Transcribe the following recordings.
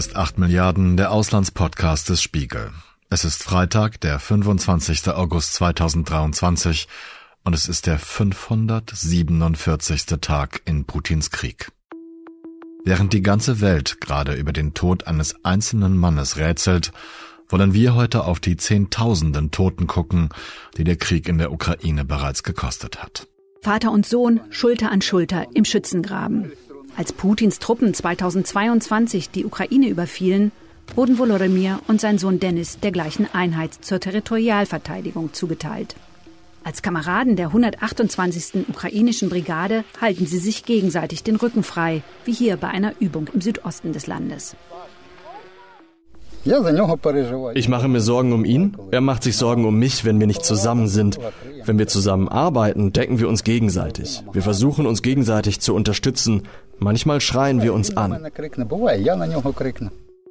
ist 8 Milliarden, der Auslandspodcast des Spiegel. Es ist Freitag, der 25. August 2023 und es ist der 547. Tag in Putins Krieg. Während die ganze Welt gerade über den Tod eines einzelnen Mannes rätselt, wollen wir heute auf die Zehntausenden Toten gucken, die der Krieg in der Ukraine bereits gekostet hat. Vater und Sohn Schulter an Schulter im Schützengraben. Als Putins Truppen 2022 die Ukraine überfielen, wurden Volodymyr und sein Sohn Dennis der gleichen Einheit zur Territorialverteidigung zugeteilt. Als Kameraden der 128. ukrainischen Brigade halten sie sich gegenseitig den Rücken frei, wie hier bei einer Übung im Südosten des Landes. Ich mache mir Sorgen um ihn, er macht sich Sorgen um mich, wenn wir nicht zusammen sind. Wenn wir zusammen arbeiten, decken wir uns gegenseitig. Wir versuchen uns gegenseitig zu unterstützen. Manchmal schreien wir uns an.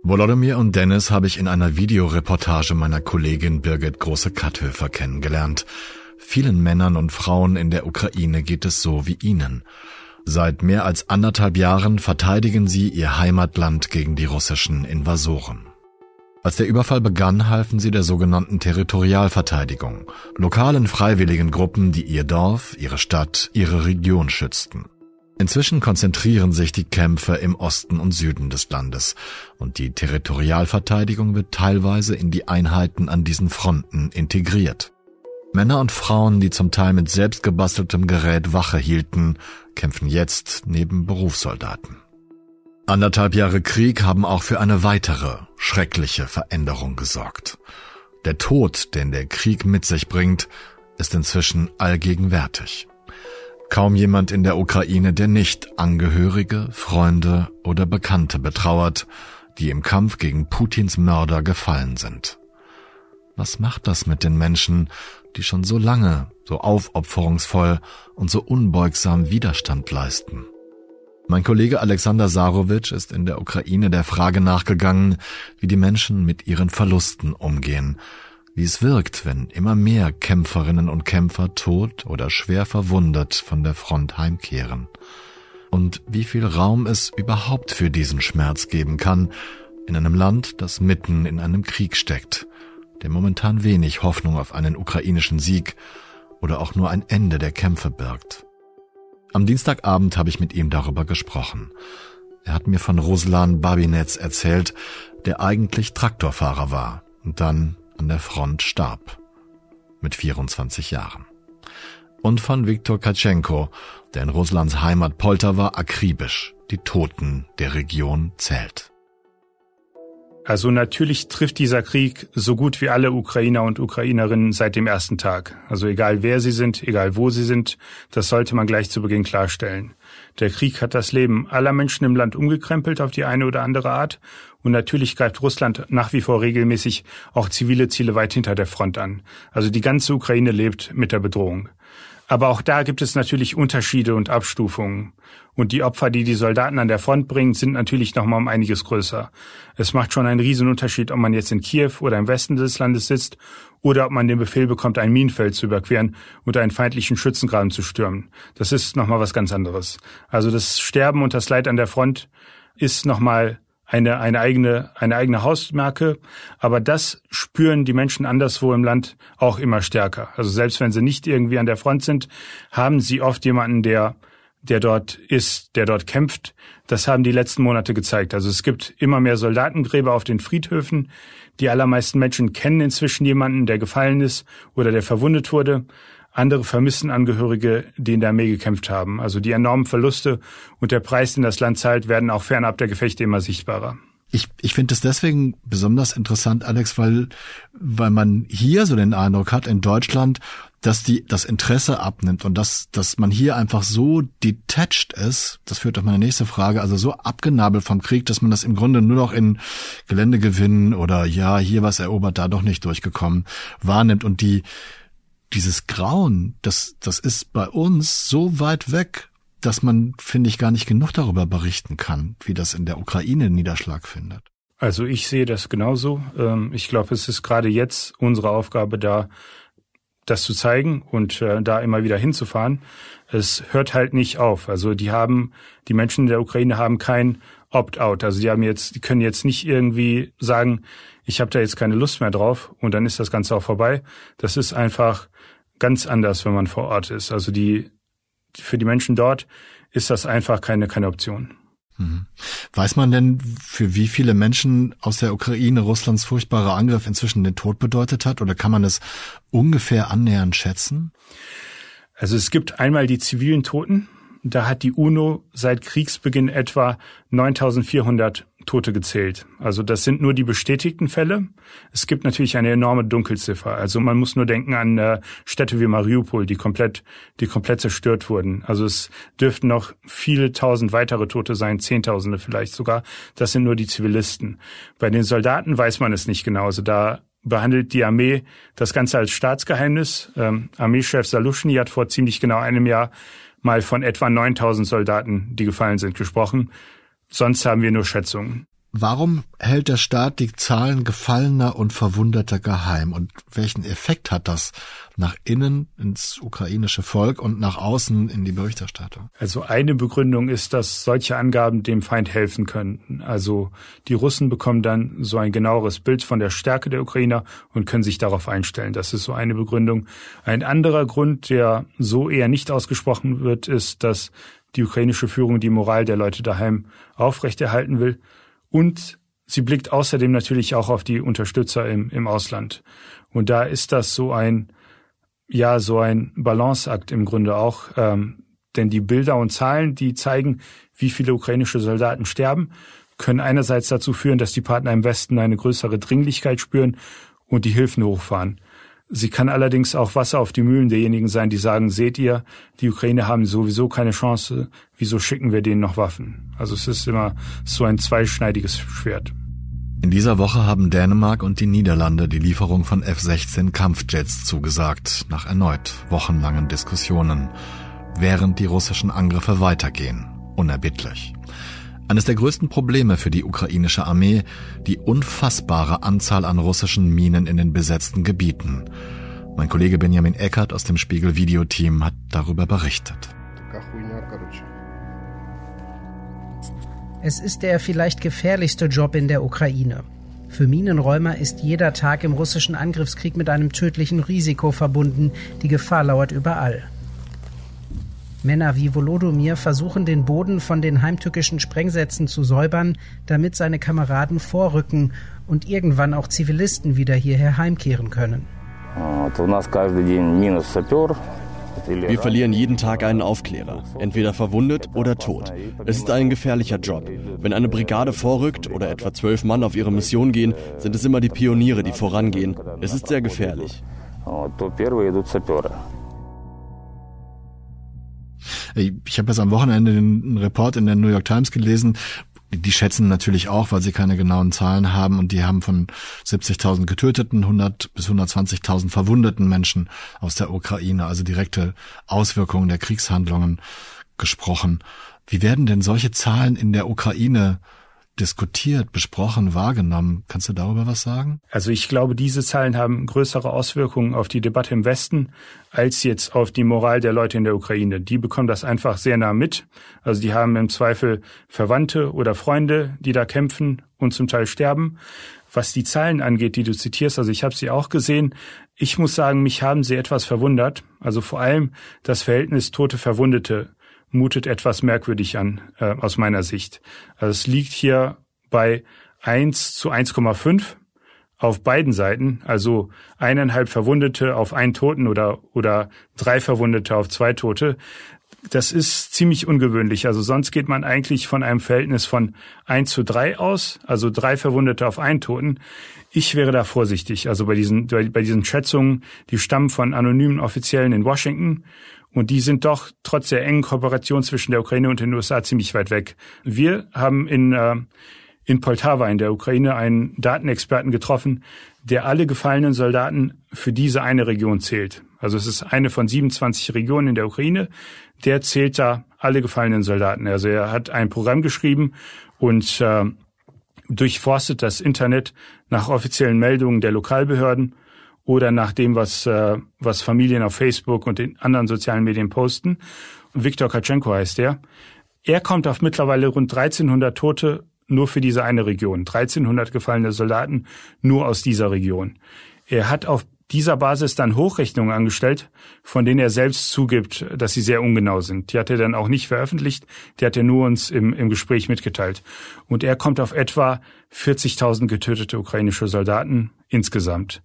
Volodymyr und Dennis habe ich in einer Videoreportage meiner Kollegin Birgit Große-Katthöfer kennengelernt. Vielen Männern und Frauen in der Ukraine geht es so wie ihnen. Seit mehr als anderthalb Jahren verteidigen sie ihr Heimatland gegen die russischen Invasoren. Als der Überfall begann, halfen sie der sogenannten Territorialverteidigung, lokalen freiwilligen Gruppen, die ihr Dorf, ihre Stadt, ihre Region schützten. Inzwischen konzentrieren sich die Kämpfe im Osten und Süden des Landes und die Territorialverteidigung wird teilweise in die Einheiten an diesen Fronten integriert. Männer und Frauen, die zum Teil mit selbstgebasteltem Gerät Wache hielten, kämpfen jetzt neben Berufssoldaten. Anderthalb Jahre Krieg haben auch für eine weitere, schreckliche Veränderung gesorgt. Der Tod, den der Krieg mit sich bringt, ist inzwischen allgegenwärtig. Kaum jemand in der Ukraine, der nicht Angehörige, Freunde oder Bekannte betrauert, die im Kampf gegen Putins Mörder gefallen sind. Was macht das mit den Menschen, die schon so lange, so aufopferungsvoll und so unbeugsam Widerstand leisten? Mein Kollege Alexander Sarowitsch ist in der Ukraine der Frage nachgegangen, wie die Menschen mit ihren Verlusten umgehen, wie es wirkt, wenn immer mehr Kämpferinnen und Kämpfer tot oder schwer verwundet von der Front heimkehren und wie viel Raum es überhaupt für diesen Schmerz geben kann in einem Land, das mitten in einem Krieg steckt, der momentan wenig Hoffnung auf einen ukrainischen Sieg oder auch nur ein Ende der Kämpfe birgt. Am Dienstagabend habe ich mit ihm darüber gesprochen. Er hat mir von Ruslan Babinetz erzählt, der eigentlich Traktorfahrer war und dann an der Front starb. Mit 24 Jahren. Und von Viktor Katschenko, der in Russlands Heimat Poltawa akribisch die Toten der Region zählt. Also natürlich trifft dieser Krieg so gut wie alle Ukrainer und Ukrainerinnen seit dem ersten Tag. Also egal wer sie sind, egal wo sie sind, das sollte man gleich zu Beginn klarstellen. Der Krieg hat das Leben aller Menschen im Land umgekrempelt auf die eine oder andere Art und natürlich greift Russland nach wie vor regelmäßig auch zivile Ziele weit hinter der Front an. Also die ganze Ukraine lebt mit der Bedrohung. Aber auch da gibt es natürlich Unterschiede und Abstufungen. Und die Opfer, die die Soldaten an der Front bringen, sind natürlich noch mal um einiges größer. Es macht schon einen Riesenunterschied, ob man jetzt in Kiew oder im Westen des Landes sitzt oder ob man den Befehl bekommt, ein Minenfeld zu überqueren und einen feindlichen Schützengraben zu stürmen. Das ist noch mal was ganz anderes. Also das Sterben und das Leid an der Front ist noch mal eine, eine eigene, eine eigene Hausmarke. Aber das spüren die Menschen anderswo im Land auch immer stärker. Also selbst wenn sie nicht irgendwie an der Front sind, haben sie oft jemanden, der, der dort ist, der dort kämpft. Das haben die letzten Monate gezeigt. Also es gibt immer mehr Soldatengräber auf den Friedhöfen. Die allermeisten Menschen kennen inzwischen jemanden, der gefallen ist oder der verwundet wurde andere vermissen Angehörige, die in der Armee gekämpft haben. Also die enormen Verluste und der Preis, den das Land zahlt, werden auch fernab der Gefechte immer sichtbarer. Ich, ich finde es deswegen besonders interessant, Alex, weil, weil man hier so den Eindruck hat in Deutschland, dass die, das Interesse abnimmt und dass, dass man hier einfach so detached ist, das führt auf meine nächste Frage, also so abgenabelt vom Krieg, dass man das im Grunde nur noch in Geländegewinnen oder ja, hier was erobert, da doch nicht durchgekommen wahrnimmt und die, dieses Grauen, das, das ist bei uns so weit weg, dass man, finde ich, gar nicht genug darüber berichten kann, wie das in der Ukraine Niederschlag findet. Also ich sehe das genauso. Ähm, ich glaube, es ist gerade jetzt unsere Aufgabe da, das zu zeigen und äh, da immer wieder hinzufahren. Es hört halt nicht auf. Also die haben, die Menschen in der Ukraine haben kein Opt-out. Also die haben jetzt, die können jetzt nicht irgendwie sagen, ich habe da jetzt keine Lust mehr drauf und dann ist das Ganze auch vorbei. Das ist einfach ganz anders, wenn man vor Ort ist. Also die für die Menschen dort ist das einfach keine keine Option. Mhm. Weiß man denn, für wie viele Menschen aus der Ukraine Russlands furchtbarer Angriff inzwischen den Tod bedeutet hat? Oder kann man es ungefähr annähernd schätzen? Also es gibt einmal die zivilen Toten. Da hat die UNO seit Kriegsbeginn etwa 9400 Tote gezählt. Also das sind nur die bestätigten Fälle. Es gibt natürlich eine enorme Dunkelziffer. Also man muss nur denken an äh, Städte wie Mariupol, die komplett, die komplett zerstört wurden. Also es dürften noch viele tausend weitere Tote sein, Zehntausende vielleicht sogar. Das sind nur die Zivilisten. Bei den Soldaten weiß man es nicht genau. Also da behandelt die Armee das Ganze als Staatsgeheimnis. Ähm, Armeechef Salushny hat vor ziemlich genau einem Jahr mal von etwa 9000 Soldaten, die gefallen sind, gesprochen. Sonst haben wir nur Schätzungen. Warum hält der Staat die Zahlen Gefallener und Verwundeter geheim? Und welchen Effekt hat das nach innen ins ukrainische Volk und nach außen in die Berichterstattung? Also eine Begründung ist, dass solche Angaben dem Feind helfen könnten. Also die Russen bekommen dann so ein genaueres Bild von der Stärke der Ukrainer und können sich darauf einstellen. Das ist so eine Begründung. Ein anderer Grund, der so eher nicht ausgesprochen wird, ist, dass die ukrainische Führung die Moral der Leute daheim aufrechterhalten will. Und sie blickt außerdem natürlich auch auf die Unterstützer im, im Ausland. Und da ist das so ein, ja, so ein Balanceakt im Grunde auch. Ähm, denn die Bilder und Zahlen, die zeigen, wie viele ukrainische Soldaten sterben, können einerseits dazu führen, dass die Partner im Westen eine größere Dringlichkeit spüren und die Hilfen hochfahren. Sie kann allerdings auch Wasser auf die Mühlen derjenigen sein, die sagen, seht ihr, die Ukraine haben sowieso keine Chance, wieso schicken wir denen noch Waffen? Also es ist immer so ein zweischneidiges Schwert. In dieser Woche haben Dänemark und die Niederlande die Lieferung von F-16 Kampfjets zugesagt, nach erneut wochenlangen Diskussionen, während die russischen Angriffe weitergehen, unerbittlich. Eines der größten Probleme für die ukrainische Armee die unfassbare Anzahl an russischen Minen in den besetzten Gebieten. Mein Kollege Benjamin Eckert aus dem Spiegel Videoteam hat darüber berichtet. Es ist der vielleicht gefährlichste Job in der Ukraine. Für Minenräumer ist jeder Tag im russischen Angriffskrieg mit einem tödlichen Risiko verbunden. Die Gefahr lauert überall. Männer wie Volodomir versuchen den Boden von den heimtückischen Sprengsätzen zu säubern, damit seine Kameraden vorrücken und irgendwann auch Zivilisten wieder hierher heimkehren können. Wir verlieren jeden Tag einen Aufklärer, entweder verwundet oder tot. Es ist ein gefährlicher Job. Wenn eine Brigade vorrückt oder etwa zwölf Mann auf ihre Mission gehen, sind es immer die Pioniere, die vorangehen. Es ist sehr gefährlich. Ich habe jetzt am Wochenende einen Report in der New York Times gelesen. Die schätzen natürlich auch, weil sie keine genauen Zahlen haben und die haben von 70.000 getöteten, 100 bis 120.000 verwundeten Menschen aus der Ukraine, also direkte Auswirkungen der Kriegshandlungen gesprochen. Wie werden denn solche Zahlen in der Ukraine diskutiert, besprochen, wahrgenommen. Kannst du darüber was sagen? Also ich glaube, diese Zahlen haben größere Auswirkungen auf die Debatte im Westen als jetzt auf die Moral der Leute in der Ukraine. Die bekommen das einfach sehr nah mit. Also die haben im Zweifel Verwandte oder Freunde, die da kämpfen und zum Teil sterben. Was die Zahlen angeht, die du zitierst, also ich habe sie auch gesehen. Ich muss sagen, mich haben sie etwas verwundert. Also vor allem das Verhältnis Tote Verwundete mutet etwas merkwürdig an, äh, aus meiner Sicht. Also es liegt hier bei 1 zu 1,5 auf beiden Seiten, also eineinhalb Verwundete auf einen Toten oder, oder drei Verwundete auf zwei Tote. Das ist ziemlich ungewöhnlich. Also sonst geht man eigentlich von einem Verhältnis von 1 zu 3 aus, also drei Verwundete auf einen Toten. Ich wäre da vorsichtig. Also bei diesen, bei diesen Schätzungen, die stammen von anonymen Offiziellen in Washington und die sind doch trotz der engen Kooperation zwischen der Ukraine und den USA ziemlich weit weg. Wir haben in, äh, in Poltava in der Ukraine einen Datenexperten getroffen, der alle gefallenen Soldaten für diese eine Region zählt. Also es ist eine von 27 Regionen in der Ukraine. Der zählt da alle gefallenen Soldaten. Also er hat ein Programm geschrieben und äh, durchforstet das Internet nach offiziellen Meldungen der Lokalbehörden oder nach dem, was, äh, was Familien auf Facebook und den anderen sozialen Medien posten. Viktor Katschenko heißt der. Er kommt auf mittlerweile rund 1300 Tote nur für diese eine Region. 1300 gefallene Soldaten nur aus dieser Region. Er hat auf dieser Basis dann Hochrechnungen angestellt, von denen er selbst zugibt, dass sie sehr ungenau sind. Die hat er dann auch nicht veröffentlicht, die hat er nur uns im, im Gespräch mitgeteilt. Und er kommt auf etwa 40.000 getötete ukrainische Soldaten insgesamt.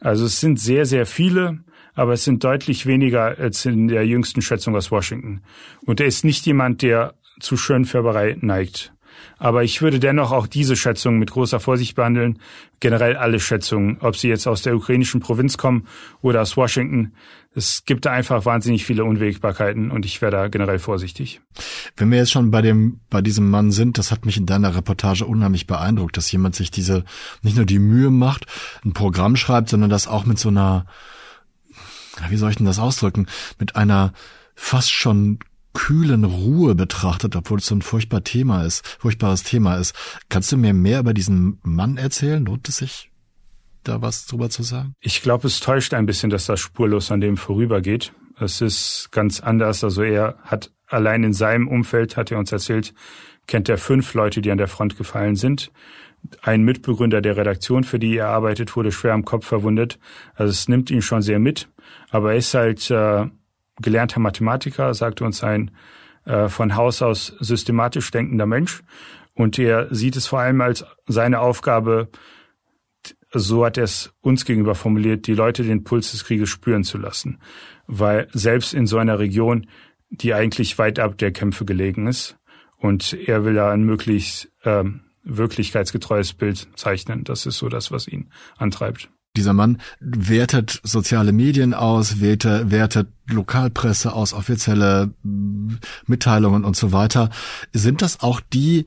Also es sind sehr, sehr viele, aber es sind deutlich weniger als in der jüngsten Schätzung aus Washington. Und er ist nicht jemand, der zu Schönfärberei neigt. Aber ich würde dennoch auch diese Schätzungen mit großer Vorsicht behandeln. Generell alle Schätzungen, ob sie jetzt aus der ukrainischen Provinz kommen oder aus Washington. Es gibt da einfach wahnsinnig viele Unwägbarkeiten und ich wäre da generell vorsichtig. Wenn wir jetzt schon bei dem, bei diesem Mann sind, das hat mich in deiner Reportage unheimlich beeindruckt, dass jemand sich diese, nicht nur die Mühe macht, ein Programm schreibt, sondern das auch mit so einer, wie soll ich denn das ausdrücken, mit einer fast schon kühlen Ruhe betrachtet, obwohl es so ein furchtbar Thema ist, furchtbares Thema ist. Kannst du mir mehr über diesen Mann erzählen? Lohnt es sich, da was drüber zu sagen? Ich glaube, es täuscht ein bisschen, dass das spurlos an dem vorübergeht. Es ist ganz anders. Also er hat allein in seinem Umfeld, hat er uns erzählt, kennt er fünf Leute, die an der Front gefallen sind. Ein Mitbegründer der Redaktion, für die er arbeitet, wurde schwer am Kopf verwundet. Also es nimmt ihn schon sehr mit. Aber er ist halt äh, gelernter Mathematiker, sagte uns ein äh, von Haus aus systematisch denkender Mensch. Und er sieht es vor allem als seine Aufgabe, so hat er es uns gegenüber formuliert, die Leute den Puls des Krieges spüren zu lassen. Weil selbst in so einer Region, die eigentlich weit ab der Kämpfe gelegen ist, und er will da ein möglichst ähm, wirklichkeitsgetreues Bild zeichnen. Das ist so das, was ihn antreibt. Dieser Mann wertet soziale Medien aus, wertet, wertet Lokalpresse aus, offizielle Mitteilungen und so weiter. Sind das auch die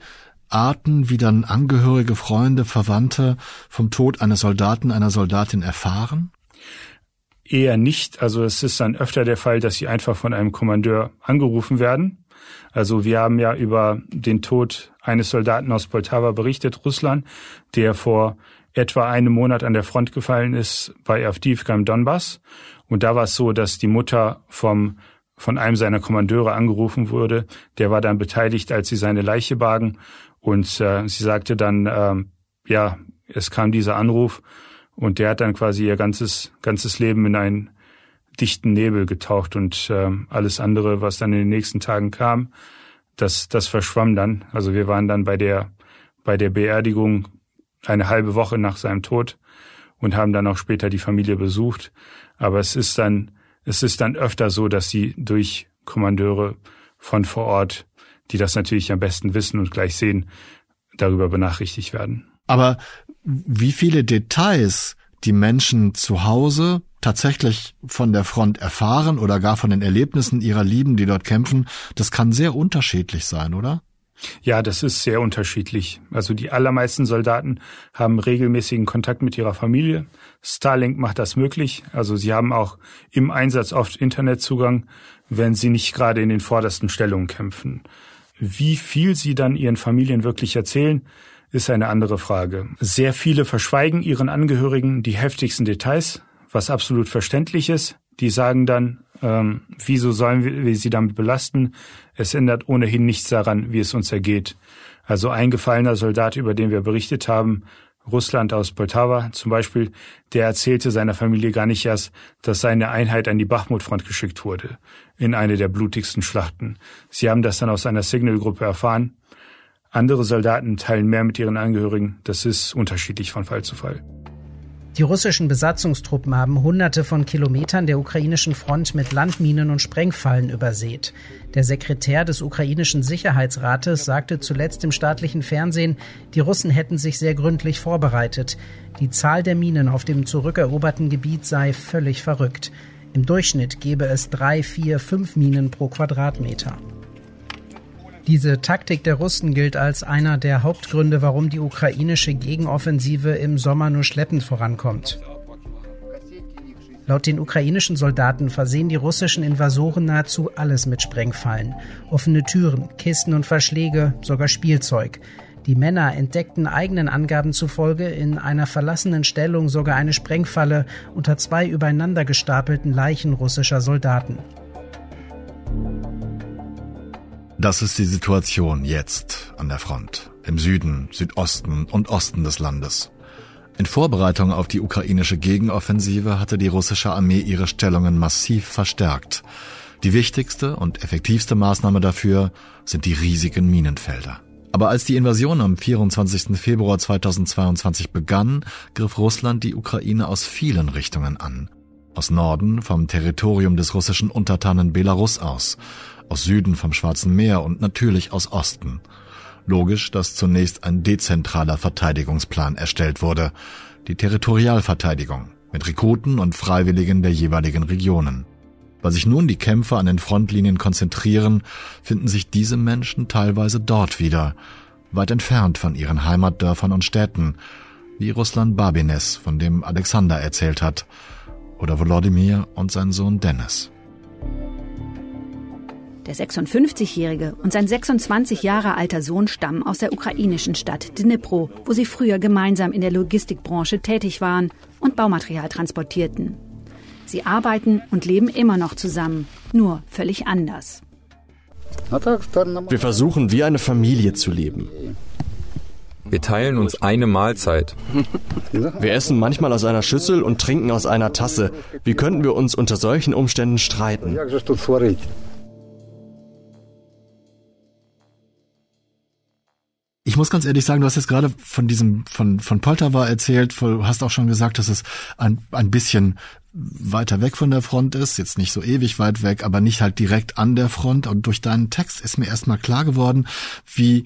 Arten, wie dann Angehörige, Freunde, Verwandte vom Tod eines Soldaten, einer Soldatin erfahren? Eher nicht. Also es ist dann öfter der Fall, dass sie einfach von einem Kommandeur angerufen werden. Also wir haben ja über den Tod eines Soldaten aus Poltava berichtet, Russland, der vor etwa einen Monat an der Front gefallen ist bei Avdivka im Donbass. Und da war es so, dass die Mutter vom von einem seiner Kommandeure angerufen wurde. Der war dann beteiligt, als sie seine Leiche bargen. Und äh, sie sagte dann, äh, ja, es kam dieser Anruf und der hat dann quasi ihr ganzes ganzes Leben in einen dichten Nebel getaucht und äh, alles andere, was dann in den nächsten Tagen kam, das das verschwamm dann. Also wir waren dann bei der bei der Beerdigung eine halbe Woche nach seinem Tod und haben dann auch später die Familie besucht. Aber es ist dann, es ist dann öfter so, dass sie durch Kommandeure von vor Ort, die das natürlich am besten wissen und gleich sehen, darüber benachrichtigt werden. Aber wie viele Details die Menschen zu Hause tatsächlich von der Front erfahren oder gar von den Erlebnissen ihrer Lieben, die dort kämpfen, das kann sehr unterschiedlich sein, oder? Ja, das ist sehr unterschiedlich. Also die allermeisten Soldaten haben regelmäßigen Kontakt mit ihrer Familie. Starlink macht das möglich. Also sie haben auch im Einsatz oft Internetzugang, wenn sie nicht gerade in den vordersten Stellungen kämpfen. Wie viel sie dann ihren Familien wirklich erzählen, ist eine andere Frage. Sehr viele verschweigen ihren Angehörigen die heftigsten Details, was absolut verständlich ist. Die sagen dann, ähm, wieso sollen wir, sie damit belasten? Es ändert ohnehin nichts daran, wie es uns ergeht. Also ein gefallener Soldat, über den wir berichtet haben, Russland aus Poltava zum Beispiel, der erzählte seiner Familie gar nicht erst, dass seine Einheit an die Bachmut-Front geschickt wurde, in eine der blutigsten Schlachten. Sie haben das dann aus einer Signal-Gruppe erfahren. Andere Soldaten teilen mehr mit ihren Angehörigen. Das ist unterschiedlich von Fall zu Fall. Die russischen Besatzungstruppen haben hunderte von Kilometern der ukrainischen Front mit Landminen und Sprengfallen übersät. Der Sekretär des ukrainischen Sicherheitsrates sagte zuletzt im staatlichen Fernsehen, die Russen hätten sich sehr gründlich vorbereitet. Die Zahl der Minen auf dem zurückeroberten Gebiet sei völlig verrückt. Im Durchschnitt gebe es drei, vier, fünf Minen pro Quadratmeter. Diese Taktik der Russen gilt als einer der Hauptgründe, warum die ukrainische Gegenoffensive im Sommer nur schleppend vorankommt. Laut den ukrainischen Soldaten versehen die russischen Invasoren nahezu alles mit Sprengfallen. Offene Türen, Kisten und Verschläge, sogar Spielzeug. Die Männer entdeckten eigenen Angaben zufolge in einer verlassenen Stellung sogar eine Sprengfalle unter zwei übereinander gestapelten Leichen russischer Soldaten. Das ist die Situation jetzt an der Front, im Süden, Südosten und Osten des Landes. In Vorbereitung auf die ukrainische Gegenoffensive hatte die russische Armee ihre Stellungen massiv verstärkt. Die wichtigste und effektivste Maßnahme dafür sind die riesigen Minenfelder. Aber als die Invasion am 24. Februar 2022 begann, griff Russland die Ukraine aus vielen Richtungen an. Aus Norden vom Territorium des russischen Untertanen Belarus aus, aus Süden vom Schwarzen Meer und natürlich aus Osten. Logisch, dass zunächst ein dezentraler Verteidigungsplan erstellt wurde, die Territorialverteidigung mit Rekruten und Freiwilligen der jeweiligen Regionen. Weil sich nun die Kämpfer an den Frontlinien konzentrieren, finden sich diese Menschen teilweise dort wieder, weit entfernt von ihren Heimatdörfern und Städten, wie Ruslan Babines, von dem Alexander erzählt hat, oder Volodymyr und sein Sohn Dennis. Der 56-Jährige und sein 26 Jahre alter Sohn stammen aus der ukrainischen Stadt Dnipro, wo sie früher gemeinsam in der Logistikbranche tätig waren und Baumaterial transportierten. Sie arbeiten und leben immer noch zusammen, nur völlig anders. Wir versuchen wie eine Familie zu leben. Wir teilen uns eine Mahlzeit. Wir essen manchmal aus einer Schüssel und trinken aus einer Tasse. Wie könnten wir uns unter solchen Umständen streiten? Ich muss ganz ehrlich sagen, du hast jetzt gerade von diesem, von, von Poltawa erzählt, du hast auch schon gesagt, dass es ein, ein bisschen weiter weg von der Front ist, jetzt nicht so ewig weit weg, aber nicht halt direkt an der Front. Und durch deinen Text ist mir erstmal klar geworden, wie,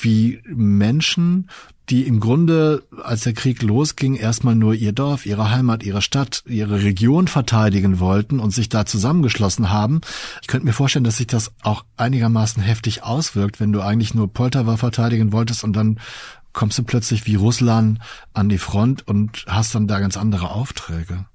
wie Menschen, die im Grunde, als der Krieg losging, erstmal nur ihr Dorf, ihre Heimat, ihre Stadt, ihre Region verteidigen wollten und sich da zusammengeschlossen haben. Ich könnte mir vorstellen, dass sich das auch einigermaßen heftig auswirkt, wenn du eigentlich nur Poltawa verteidigen wolltest und dann kommst du plötzlich wie Russland an die Front und hast dann da ganz andere Aufträge.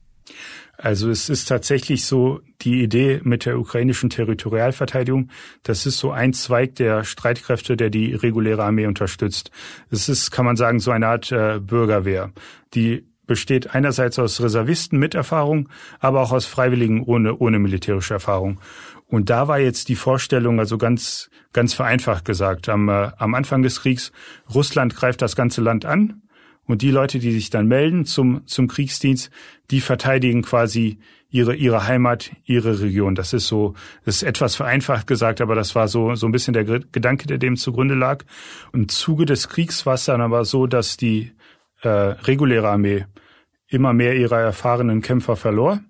Also es ist tatsächlich so die Idee mit der ukrainischen Territorialverteidigung, das ist so ein Zweig der Streitkräfte, der die reguläre Armee unterstützt. Es ist, kann man sagen, so eine Art äh, Bürgerwehr, die besteht einerseits aus Reservisten mit Erfahrung, aber auch aus Freiwilligen ohne, ohne militärische Erfahrung. Und da war jetzt die Vorstellung, also ganz, ganz vereinfacht gesagt, am, äh, am Anfang des Kriegs, Russland greift das ganze Land an und die Leute, die sich dann melden zum, zum Kriegsdienst, die verteidigen quasi ihre, ihre Heimat, ihre Region. Das ist so, das ist etwas vereinfacht gesagt, aber das war so, so ein bisschen der Gedanke, der dem zugrunde lag. Im Zuge des Kriegs war es dann aber so, dass die äh, reguläre Armee immer mehr ihrer erfahrenen Kämpfer verlor.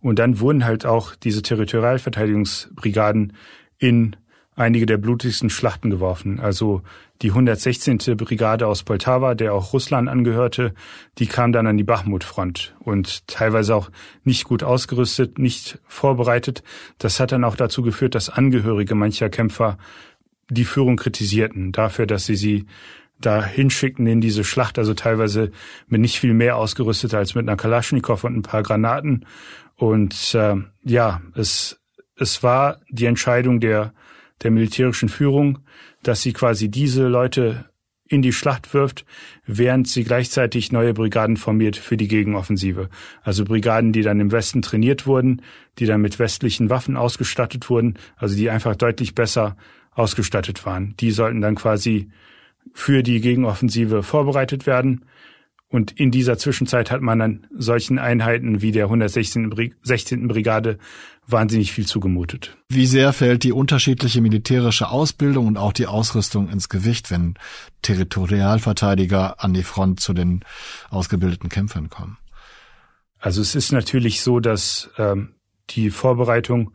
Und dann wurden halt auch diese Territorialverteidigungsbrigaden in einige der blutigsten Schlachten geworfen. Also die 116. Brigade aus Poltawa, der auch Russland angehörte, die kam dann an die Bachmut-Front und teilweise auch nicht gut ausgerüstet, nicht vorbereitet. Das hat dann auch dazu geführt, dass Angehörige mancher Kämpfer die Führung kritisierten dafür, dass sie sie da hinschickten in diese Schlacht, also teilweise mit nicht viel mehr ausgerüstet als mit einer Kalaschnikow und ein paar Granaten. Und äh, ja, es, es war die Entscheidung der der militärischen Führung, dass sie quasi diese Leute in die Schlacht wirft, während sie gleichzeitig neue Brigaden formiert für die Gegenoffensive. Also Brigaden, die dann im Westen trainiert wurden, die dann mit westlichen Waffen ausgestattet wurden, also die einfach deutlich besser ausgestattet waren. Die sollten dann quasi für die Gegenoffensive vorbereitet werden. Und in dieser Zwischenzeit hat man dann solchen Einheiten wie der 116. Brigade wahnsinnig viel zugemutet. Wie sehr fällt die unterschiedliche militärische Ausbildung und auch die Ausrüstung ins Gewicht, wenn Territorialverteidiger an die Front zu den ausgebildeten Kämpfern kommen? Also es ist natürlich so, dass ähm, die Vorbereitung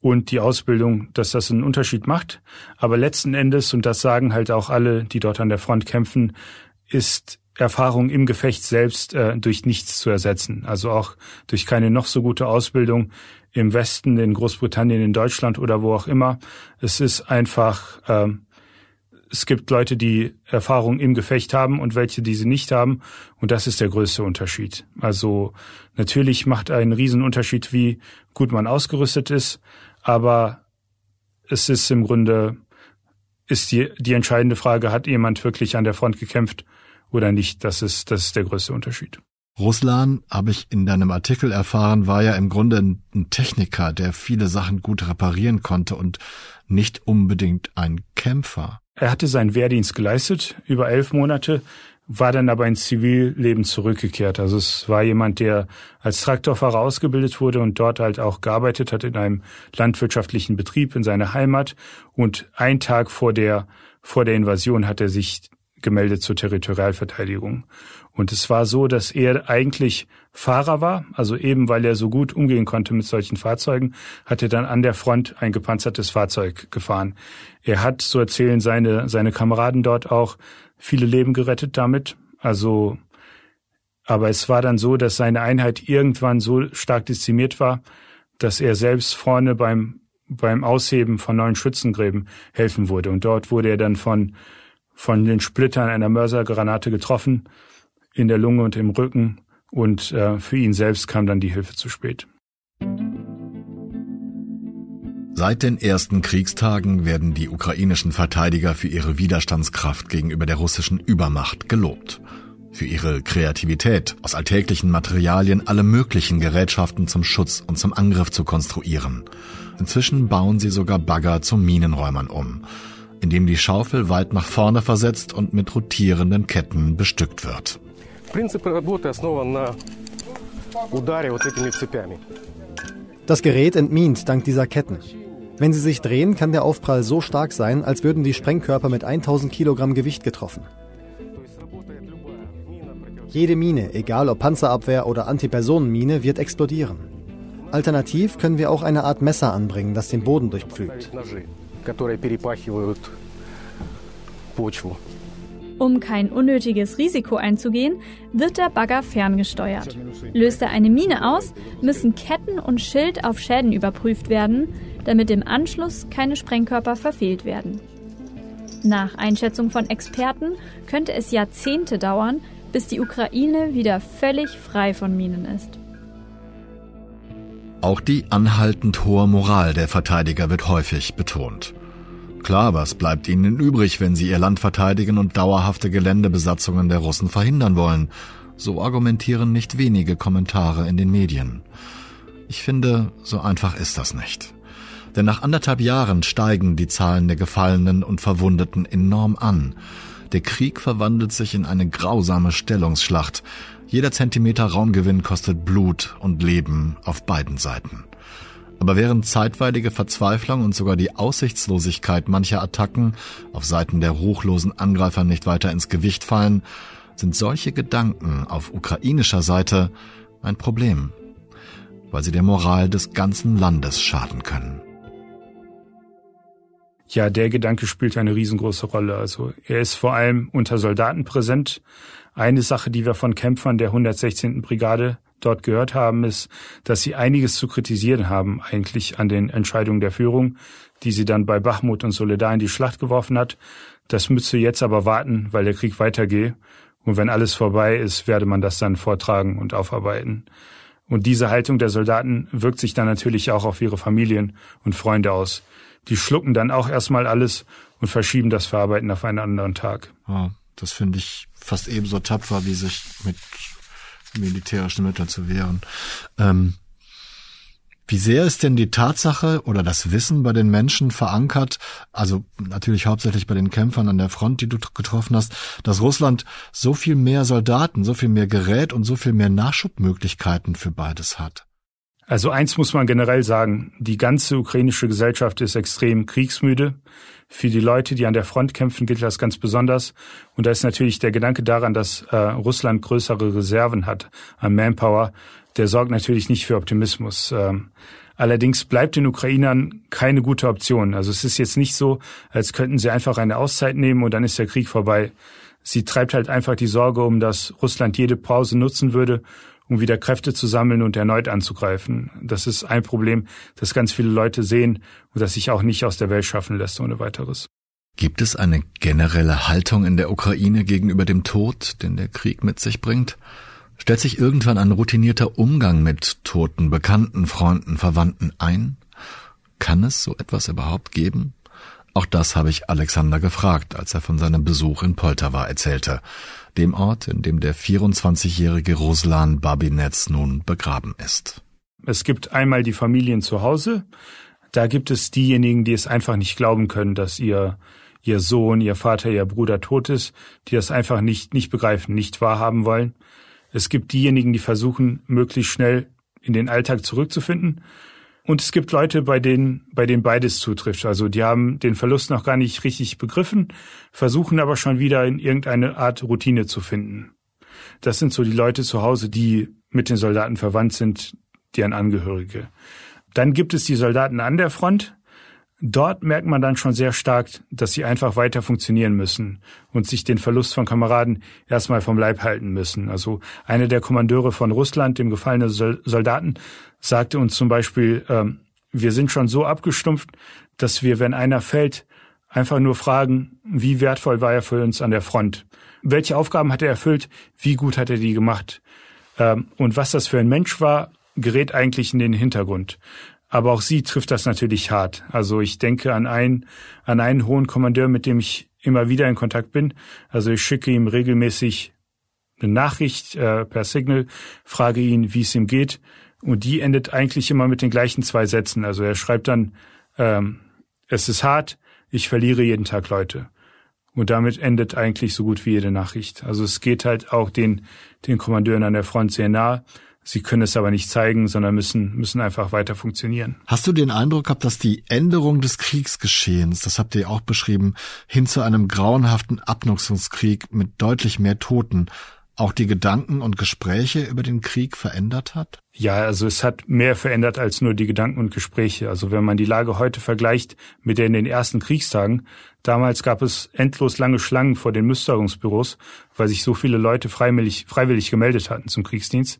und die Ausbildung, dass das einen Unterschied macht. Aber letzten Endes, und das sagen halt auch alle, die dort an der Front kämpfen, ist Erfahrung im Gefecht selbst äh, durch nichts zu ersetzen. Also auch durch keine noch so gute Ausbildung im Westen, in Großbritannien, in Deutschland oder wo auch immer. Es ist einfach, ähm, es gibt Leute, die Erfahrung im Gefecht haben und welche, die sie nicht haben. Und das ist der größte Unterschied. Also natürlich macht einen Riesenunterschied, wie gut man ausgerüstet ist, aber es ist im Grunde, ist die, die entscheidende Frage, hat jemand wirklich an der Front gekämpft oder nicht? Das ist, das ist der größte Unterschied. Ruslan, habe ich in deinem Artikel erfahren, war ja im Grunde ein Techniker, der viele Sachen gut reparieren konnte und nicht unbedingt ein Kämpfer. Er hatte seinen Wehrdienst geleistet, über elf Monate, war dann aber ins Zivilleben zurückgekehrt. Also es war jemand, der als Traktorfahrer ausgebildet wurde und dort halt auch gearbeitet hat in einem landwirtschaftlichen Betrieb in seiner Heimat. Und ein Tag vor der, vor der Invasion hat er sich gemeldet zur Territorialverteidigung. Und es war so, dass er eigentlich Fahrer war, also eben weil er so gut umgehen konnte mit solchen Fahrzeugen, hat er dann an der Front ein gepanzertes Fahrzeug gefahren. Er hat, so erzählen seine, seine Kameraden dort auch, viele Leben gerettet damit. Also, aber es war dann so, dass seine Einheit irgendwann so stark dezimiert war, dass er selbst vorne beim, beim Ausheben von neuen Schützengräben helfen wurde. Und dort wurde er dann von, von den Splittern einer Mörsergranate getroffen, in der Lunge und im Rücken. Und äh, für ihn selbst kam dann die Hilfe zu spät. Seit den ersten Kriegstagen werden die ukrainischen Verteidiger für ihre Widerstandskraft gegenüber der russischen Übermacht gelobt. Für ihre Kreativität, aus alltäglichen Materialien alle möglichen Gerätschaften zum Schutz und zum Angriff zu konstruieren. Inzwischen bauen sie sogar Bagger zu Minenräumern um, indem die Schaufel weit nach vorne versetzt und mit rotierenden Ketten bestückt wird. Das Gerät entmint dank dieser Ketten. Wenn sie sich drehen, kann der Aufprall so stark sein, als würden die Sprengkörper mit 1000 Kilogramm Gewicht getroffen. Jede Mine, egal ob Panzerabwehr oder Antipersonenmine, wird explodieren. Alternativ können wir auch eine Art Messer anbringen, das den Boden durchpflügt. Um kein unnötiges Risiko einzugehen, wird der Bagger ferngesteuert. Löst er eine Mine aus, müssen Ketten und Schild auf Schäden überprüft werden, damit im Anschluss keine Sprengkörper verfehlt werden. Nach Einschätzung von Experten könnte es Jahrzehnte dauern, bis die Ukraine wieder völlig frei von Minen ist. Auch die anhaltend hohe Moral der Verteidiger wird häufig betont. Klar, was bleibt ihnen übrig, wenn sie ihr Land verteidigen und dauerhafte Geländebesatzungen der Russen verhindern wollen? So argumentieren nicht wenige Kommentare in den Medien. Ich finde, so einfach ist das nicht. Denn nach anderthalb Jahren steigen die Zahlen der Gefallenen und Verwundeten enorm an. Der Krieg verwandelt sich in eine grausame Stellungsschlacht. Jeder Zentimeter Raumgewinn kostet Blut und Leben auf beiden Seiten. Aber während zeitweilige Verzweiflung und sogar die Aussichtslosigkeit mancher Attacken auf Seiten der ruchlosen Angreifer nicht weiter ins Gewicht fallen, sind solche Gedanken auf ukrainischer Seite ein Problem, weil sie der Moral des ganzen Landes schaden können. Ja, der Gedanke spielt eine riesengroße Rolle. Also er ist vor allem unter Soldaten präsent. Eine Sache, die wir von Kämpfern der 116. Brigade dort gehört haben, ist, dass sie einiges zu kritisieren haben eigentlich an den Entscheidungen der Führung, die sie dann bei Bachmut und Soledar in die Schlacht geworfen hat. Das müsste jetzt aber warten, weil der Krieg weitergeht. Und wenn alles vorbei ist, werde man das dann vortragen und aufarbeiten. Und diese Haltung der Soldaten wirkt sich dann natürlich auch auf ihre Familien und Freunde aus die schlucken dann auch erstmal alles und verschieben das Verarbeiten auf einen anderen Tag. Ja, das finde ich fast ebenso tapfer, wie sich mit militärischen Mitteln zu wehren. Ähm, wie sehr ist denn die Tatsache oder das Wissen bei den Menschen verankert, also natürlich hauptsächlich bei den Kämpfern an der Front, die du getroffen hast, dass Russland so viel mehr Soldaten, so viel mehr Gerät und so viel mehr Nachschubmöglichkeiten für beides hat? Also eins muss man generell sagen, die ganze ukrainische Gesellschaft ist extrem kriegsmüde. Für die Leute, die an der Front kämpfen, gilt das ganz besonders. Und da ist natürlich der Gedanke daran, dass äh, Russland größere Reserven hat an Manpower, der sorgt natürlich nicht für Optimismus. Ähm, allerdings bleibt den Ukrainern keine gute Option. Also es ist jetzt nicht so, als könnten sie einfach eine Auszeit nehmen und dann ist der Krieg vorbei. Sie treibt halt einfach die Sorge um, dass Russland jede Pause nutzen würde, um wieder Kräfte zu sammeln und erneut anzugreifen. Das ist ein Problem, das ganz viele Leute sehen und das sich auch nicht aus der Welt schaffen lässt ohne weiteres. Gibt es eine generelle Haltung in der Ukraine gegenüber dem Tod, den der Krieg mit sich bringt? Stellt sich irgendwann ein routinierter Umgang mit toten Bekannten, Freunden, Verwandten ein? Kann es so etwas überhaupt geben? Auch das habe ich Alexander gefragt, als er von seinem Besuch in Poltawa erzählte, dem Ort, in dem der 24-jährige Ruslan Babinetz nun begraben ist. Es gibt einmal die Familien zu Hause, da gibt es diejenigen, die es einfach nicht glauben können, dass ihr ihr Sohn, ihr Vater, ihr Bruder tot ist, die das einfach nicht nicht begreifen, nicht wahrhaben wollen. Es gibt diejenigen, die versuchen, möglichst schnell in den Alltag zurückzufinden. Und es gibt Leute, bei denen, bei denen beides zutrifft. Also die haben den Verlust noch gar nicht richtig begriffen, versuchen aber schon wieder in irgendeine Art Routine zu finden. Das sind so die Leute zu Hause, die mit den Soldaten verwandt sind, deren Angehörige. Dann gibt es die Soldaten an der Front. Dort merkt man dann schon sehr stark, dass sie einfach weiter funktionieren müssen und sich den Verlust von Kameraden erstmal vom Leib halten müssen. Also einer der Kommandeure von Russland, dem gefallenen Soldaten, sagte uns zum Beispiel, ähm, wir sind schon so abgestumpft, dass wir, wenn einer fällt, einfach nur fragen, wie wertvoll war er für uns an der Front? Welche Aufgaben hat er erfüllt? Wie gut hat er die gemacht? Ähm, und was das für ein Mensch war, gerät eigentlich in den Hintergrund. Aber auch sie trifft das natürlich hart. Also ich denke an einen, an einen hohen Kommandeur, mit dem ich immer wieder in Kontakt bin. Also ich schicke ihm regelmäßig eine Nachricht äh, per Signal, frage ihn, wie es ihm geht. Und die endet eigentlich immer mit den gleichen zwei Sätzen. Also er schreibt dann, ähm, es ist hart, ich verliere jeden Tag Leute. Und damit endet eigentlich so gut wie jede Nachricht. Also es geht halt auch den, den Kommandeuren an der Front sehr nah. Sie können es aber nicht zeigen, sondern müssen, müssen einfach weiter funktionieren. Hast du den Eindruck gehabt, dass die Änderung des Kriegsgeschehens, das habt ihr auch beschrieben, hin zu einem grauenhaften Abnutzungskrieg mit deutlich mehr Toten auch die Gedanken und Gespräche über den Krieg verändert hat? Ja, also es hat mehr verändert als nur die Gedanken und Gespräche. Also wenn man die Lage heute vergleicht mit der in den ersten Kriegstagen, damals gab es endlos lange Schlangen vor den Musterungsbüros, weil sich so viele Leute freiwillig, freiwillig gemeldet hatten zum Kriegsdienst.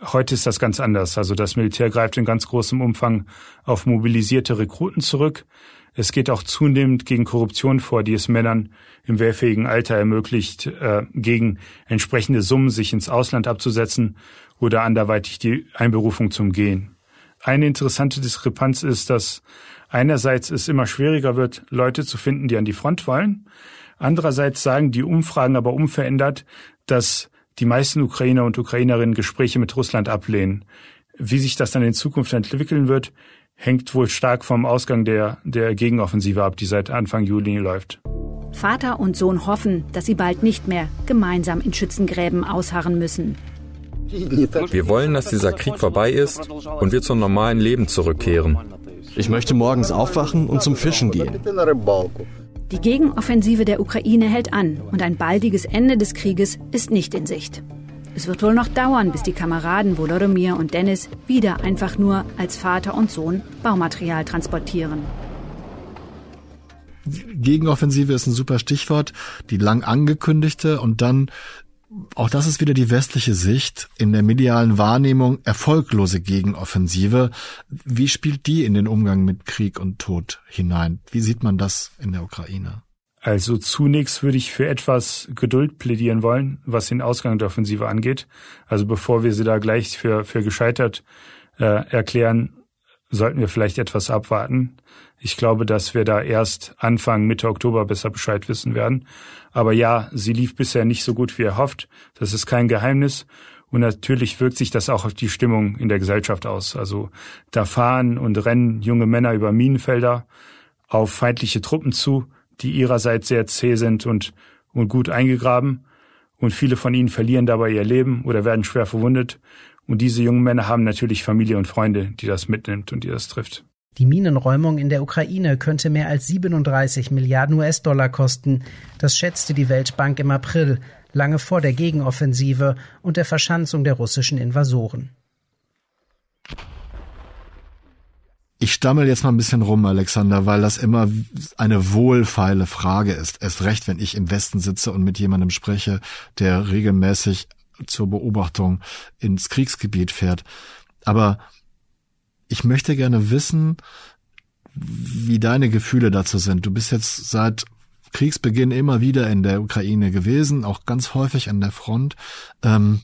Heute ist das ganz anders. Also das Militär greift in ganz großem Umfang auf mobilisierte Rekruten zurück. Es geht auch zunehmend gegen Korruption vor, die es Männern im wehrfähigen Alter ermöglicht, äh, gegen entsprechende Summen sich ins Ausland abzusetzen oder anderweitig die Einberufung zum Gehen. Eine interessante Diskrepanz ist, dass einerseits es immer schwieriger wird, Leute zu finden, die an die Front wollen. Andererseits sagen die Umfragen aber unverändert, dass die meisten Ukrainer und Ukrainerinnen Gespräche mit Russland ablehnen. Wie sich das dann in Zukunft entwickeln wird, hängt wohl stark vom Ausgang der, der Gegenoffensive ab, die seit Anfang Juli läuft. Vater und Sohn hoffen, dass sie bald nicht mehr gemeinsam in Schützengräben ausharren müssen. Wir wollen, dass dieser Krieg vorbei ist und wir zum normalen Leben zurückkehren. Ich möchte morgens aufwachen und zum Fischen gehen. Die Gegenoffensive der Ukraine hält an und ein baldiges Ende des Krieges ist nicht in Sicht. Es wird wohl noch dauern, bis die Kameraden Volodymyr und Dennis wieder einfach nur als Vater und Sohn Baumaterial transportieren. Gegenoffensive ist ein super Stichwort, die lang angekündigte und dann auch das ist wieder die westliche Sicht in der medialen Wahrnehmung erfolglose Gegenoffensive. Wie spielt die in den Umgang mit Krieg und Tod hinein? Wie sieht man das in der Ukraine? Also zunächst würde ich für etwas Geduld plädieren wollen, was den Ausgang der Offensive angeht. Also bevor wir sie da gleich für, für gescheitert äh, erklären, sollten wir vielleicht etwas abwarten. Ich glaube, dass wir da erst Anfang, Mitte Oktober besser Bescheid wissen werden. Aber ja, sie lief bisher nicht so gut wie erhofft. Das ist kein Geheimnis. Und natürlich wirkt sich das auch auf die Stimmung in der Gesellschaft aus. Also da fahren und rennen junge Männer über Minenfelder auf feindliche Truppen zu, die ihrerseits sehr zäh sind und, und gut eingegraben. Und viele von ihnen verlieren dabei ihr Leben oder werden schwer verwundet. Und diese jungen Männer haben natürlich Familie und Freunde, die das mitnimmt und die das trifft. Die Minenräumung in der Ukraine könnte mehr als 37 Milliarden US-Dollar kosten. Das schätzte die Weltbank im April, lange vor der Gegenoffensive und der Verschanzung der russischen Invasoren. Ich stammel jetzt mal ein bisschen rum, Alexander, weil das immer eine wohlfeile Frage ist. Erst recht, wenn ich im Westen sitze und mit jemandem spreche, der regelmäßig zur Beobachtung ins Kriegsgebiet fährt. Aber ich möchte gerne wissen, wie deine Gefühle dazu sind. Du bist jetzt seit Kriegsbeginn immer wieder in der Ukraine gewesen, auch ganz häufig an der Front. Ähm,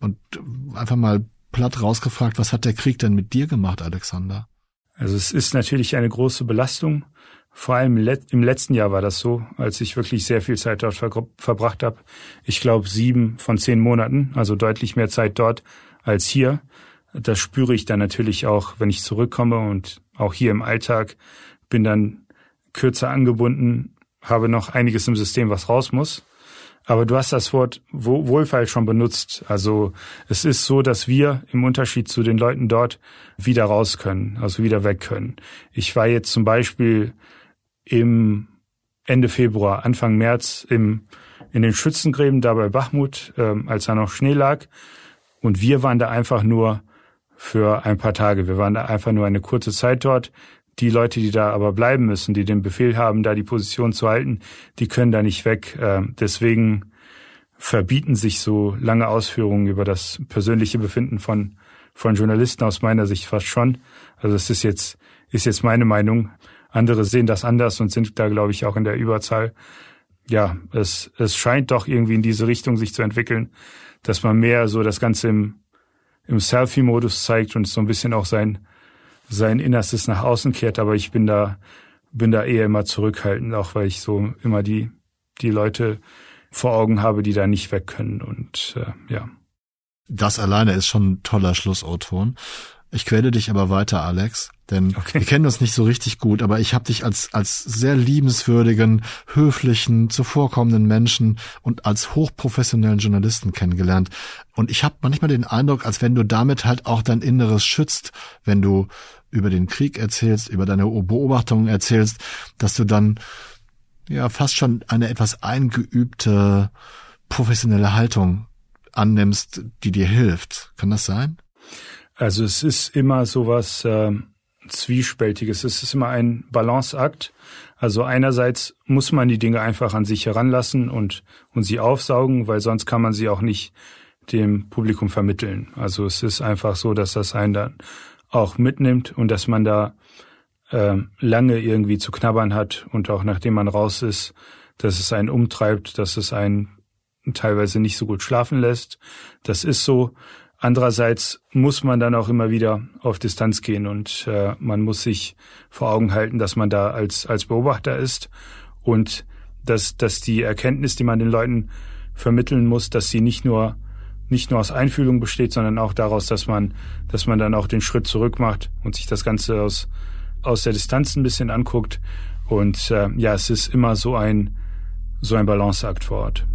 und einfach mal platt rausgefragt, was hat der Krieg denn mit dir gemacht, Alexander? Also es ist natürlich eine große Belastung, Vor allem im letzten Jahr war das so, als ich wirklich sehr viel Zeit dort verbracht habe. Ich glaube sieben von zehn Monaten, also deutlich mehr Zeit dort als hier. Das spüre ich dann natürlich auch, wenn ich zurückkomme und auch hier im Alltag bin dann kürzer angebunden, habe noch einiges im System, was raus muss. Aber du hast das Wort Wohlfall schon benutzt. Also es ist so, dass wir im Unterschied zu den Leuten dort wieder raus können, also wieder weg können. Ich war jetzt zum Beispiel im Ende Februar, Anfang März im, in den Schützengräben da bei Bachmut, ähm, als da noch Schnee lag. Und wir waren da einfach nur für ein paar Tage. Wir waren da einfach nur eine kurze Zeit dort. Die Leute, die da aber bleiben müssen, die den Befehl haben, da die Position zu halten, die können da nicht weg. Ähm, deswegen verbieten sich so lange Ausführungen über das persönliche Befinden von, von Journalisten aus meiner Sicht fast schon. Also es ist jetzt, ist jetzt meine Meinung. Andere sehen das anders und sind da, glaube ich, auch in der Überzahl. Ja, es, es scheint doch irgendwie in diese Richtung sich zu entwickeln, dass man mehr so das Ganze im, im Selfie-Modus zeigt und so ein bisschen auch sein, sein Innerstes nach außen kehrt. Aber ich bin da, bin da eher immer zurückhaltend, auch weil ich so immer die, die Leute vor Augen habe, die da nicht weg können und äh, ja. Das alleine ist schon ein toller Schlussautor. Ich quäle dich aber weiter, Alex, denn okay. wir kennen uns nicht so richtig gut, aber ich habe dich als als sehr liebenswürdigen, höflichen, zuvorkommenden Menschen und als hochprofessionellen Journalisten kennengelernt. Und ich habe manchmal den Eindruck, als wenn du damit halt auch dein Inneres schützt, wenn du über den Krieg erzählst, über deine Beobachtungen erzählst, dass du dann ja fast schon eine etwas eingeübte professionelle Haltung annimmst, die dir hilft. Kann das sein? Also es ist immer sowas äh, Zwiespältiges. Es ist immer ein Balanceakt. Also einerseits muss man die Dinge einfach an sich heranlassen und, und sie aufsaugen, weil sonst kann man sie auch nicht dem Publikum vermitteln. Also es ist einfach so, dass das einen dann auch mitnimmt und dass man da äh, lange irgendwie zu knabbern hat und auch nachdem man raus ist, dass es einen umtreibt, dass es einen teilweise nicht so gut schlafen lässt. Das ist so. Andererseits muss man dann auch immer wieder auf Distanz gehen und äh, man muss sich vor Augen halten, dass man da als, als Beobachter ist und dass, dass die Erkenntnis, die man den Leuten vermitteln muss, dass sie nicht nur nicht nur aus Einfühlung besteht, sondern auch daraus, dass man, dass man dann auch den Schritt zurück macht und sich das Ganze aus, aus der Distanz ein bisschen anguckt. Und äh, ja, es ist immer so ein, so ein Balanceakt vor Ort.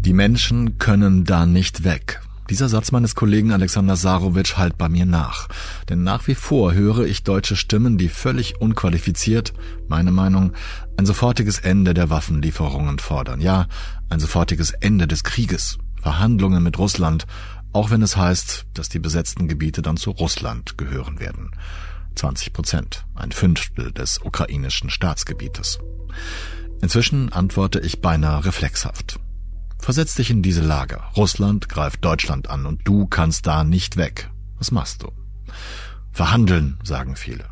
Die Menschen können da nicht weg. Dieser Satz meines Kollegen Alexander Sarowitsch halt bei mir nach. Denn nach wie vor höre ich deutsche Stimmen, die völlig unqualifiziert, meine Meinung, ein sofortiges Ende der Waffenlieferungen fordern. Ja, ein sofortiges Ende des Krieges. Verhandlungen mit Russland, auch wenn es heißt, dass die besetzten Gebiete dann zu Russland gehören werden. 20 Prozent, ein Fünftel des ukrainischen Staatsgebietes. Inzwischen antworte ich beinahe reflexhaft. Versetz dich in diese Lage. Russland greift Deutschland an und du kannst da nicht weg. Was machst du? Verhandeln, sagen viele.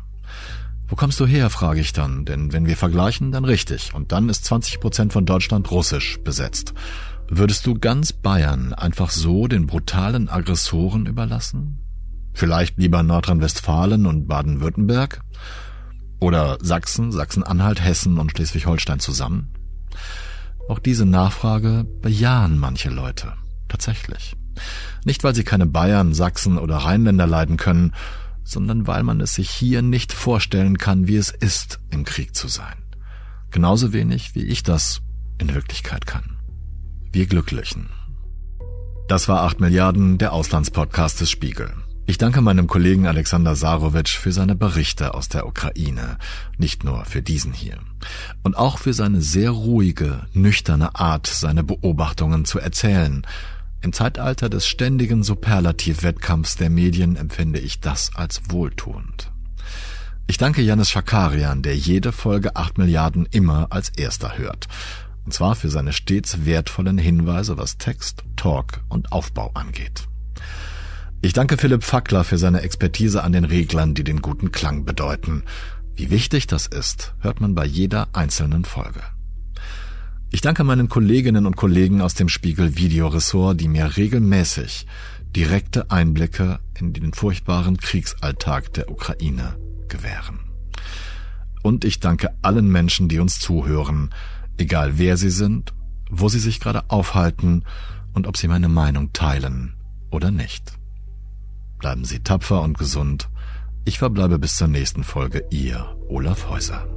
Wo kommst du her, frage ich dann, denn wenn wir vergleichen, dann richtig. Und dann ist 20 Prozent von Deutschland russisch besetzt. Würdest du ganz Bayern einfach so den brutalen Aggressoren überlassen? Vielleicht lieber Nordrhein-Westfalen und Baden-Württemberg? Oder Sachsen, Sachsen-Anhalt, Hessen und Schleswig-Holstein zusammen? Auch diese Nachfrage bejahen manche Leute. Tatsächlich. Nicht, weil sie keine Bayern, Sachsen oder Rheinländer leiden können, sondern weil man es sich hier nicht vorstellen kann, wie es ist, im Krieg zu sein. Genauso wenig, wie ich das in Wirklichkeit kann. Wir Glücklichen. Das war 8 Milliarden, der Auslandspodcast des Spiegel. Ich danke meinem Kollegen Alexander Sarowitsch für seine Berichte aus der Ukraine, nicht nur für diesen hier, und auch für seine sehr ruhige, nüchterne Art, seine Beobachtungen zu erzählen. Im Zeitalter des ständigen Superlativwettkampfs der Medien empfinde ich das als wohltuend. Ich danke Janis Schakarian, der jede Folge 8 Milliarden immer als erster hört. Und zwar für seine stets wertvollen Hinweise, was Text, Talk und Aufbau angeht. Ich danke Philipp Fackler für seine Expertise an den Reglern, die den guten Klang bedeuten. Wie wichtig das ist, hört man bei jeder einzelnen Folge. Ich danke meinen Kolleginnen und Kollegen aus dem Spiegel Videoressort, die mir regelmäßig direkte Einblicke in den furchtbaren Kriegsalltag der Ukraine gewähren. Und ich danke allen Menschen, die uns zuhören, egal wer sie sind, wo sie sich gerade aufhalten und ob sie meine Meinung teilen oder nicht. Bleiben Sie tapfer und gesund. Ich verbleibe bis zur nächsten Folge, Ihr Olaf Häuser.